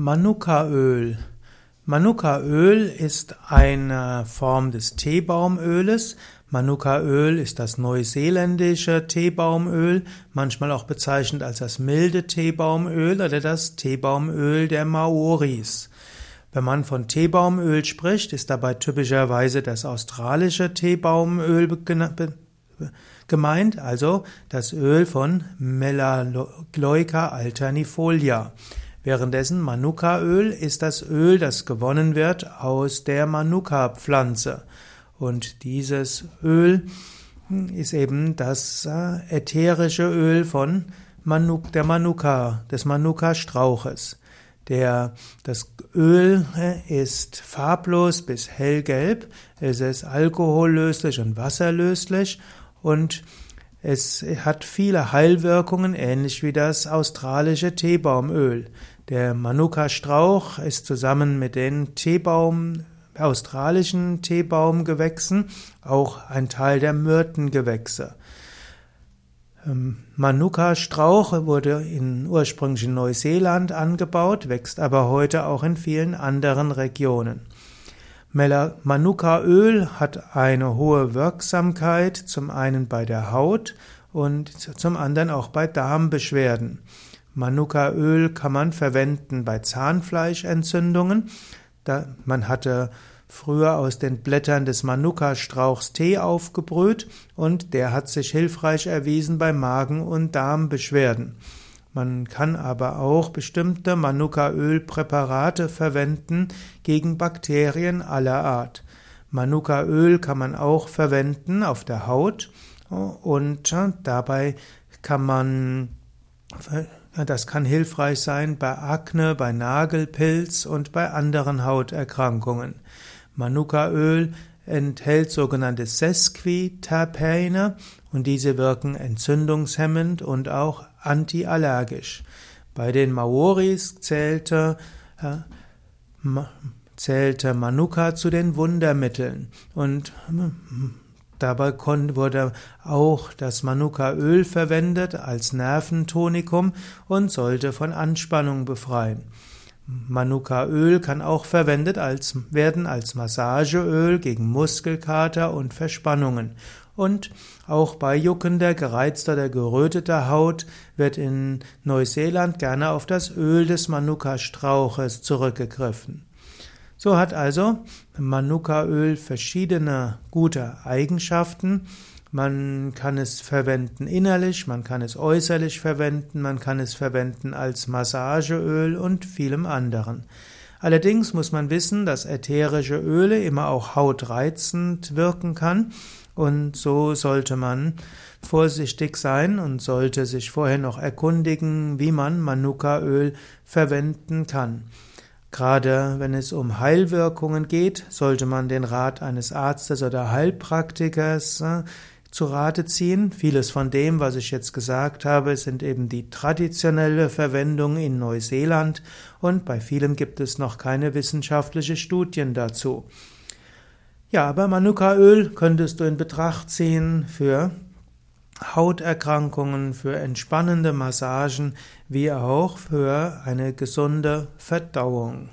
Manukaöl. Manukaöl ist eine Form des Teebaumöles. Manukaöl ist das neuseeländische Teebaumöl, manchmal auch bezeichnet als das milde Teebaumöl oder das Teebaumöl der Maoris. Wenn man von Teebaumöl spricht, ist dabei typischerweise das australische Teebaumöl gemeint, also das Öl von Melaleuca alternifolia. Währenddessen Manukaöl ist das Öl, das gewonnen wird aus der Manuka-Pflanze. Und dieses Öl ist eben das äh, ätherische Öl von Manuk, der Manuka, des Manuka-Strauches. Der, das Öl äh, ist farblos bis hellgelb, es ist alkohollöslich und wasserlöslich und es hat viele Heilwirkungen, ähnlich wie das australische Teebaumöl. Der Manuka-Strauch ist zusammen mit den Teebaum, australischen Teebaumgewächsen auch ein Teil der Myrtengewächse. Ähm, Manuka-Strauch wurde in, ursprünglich in Neuseeland angebaut, wächst aber heute auch in vielen anderen Regionen. Manuka-Öl hat eine hohe Wirksamkeit, zum einen bei der Haut und zum anderen auch bei Darmbeschwerden. Manuka-Öl kann man verwenden bei Zahnfleischentzündungen. Da, man hatte früher aus den Blättern des Manuka-Strauchs Tee aufgebrüht und der hat sich hilfreich erwiesen bei Magen- und Darmbeschwerden. Man kann aber auch bestimmte Manuka-Ölpräparate verwenden gegen Bakterien aller Art. Manuka-Öl kann man auch verwenden auf der Haut und dabei kann man das kann hilfreich sein bei Akne, bei Nagelpilz und bei anderen Hauterkrankungen. Manuka-Öl enthält sogenannte Sesquiterpene und diese wirken entzündungshemmend und auch antiallergisch. Bei den Maoris zählte, äh, zählte Manuka zu den Wundermitteln und hm, dabei wurde auch das Manuka-Öl verwendet als Nerventonikum und sollte von Anspannung befreien. Manuka-Öl kann auch verwendet als, werden als Massageöl gegen Muskelkater und Verspannungen. Und auch bei juckender, gereizter oder geröteter Haut wird in Neuseeland gerne auf das Öl des Manuka-Strauches zurückgegriffen. So hat also Manuka-Öl verschiedene gute Eigenschaften, man kann es verwenden innerlich, man kann es äußerlich verwenden, man kann es verwenden als Massageöl und vielem anderen. Allerdings muss man wissen, dass ätherische Öle immer auch hautreizend wirken kann und so sollte man vorsichtig sein und sollte sich vorher noch erkundigen, wie man Manuka-Öl verwenden kann. Gerade wenn es um Heilwirkungen geht, sollte man den Rat eines Arztes oder Heilpraktikers äh, zu Rate ziehen. Vieles von dem, was ich jetzt gesagt habe, sind eben die traditionelle Verwendung in Neuseeland und bei vielem gibt es noch keine wissenschaftliche Studien dazu. Ja, aber Manuka-Öl könntest du in Betracht ziehen für Hauterkrankungen, für entspannende Massagen, wie auch für eine gesunde Verdauung.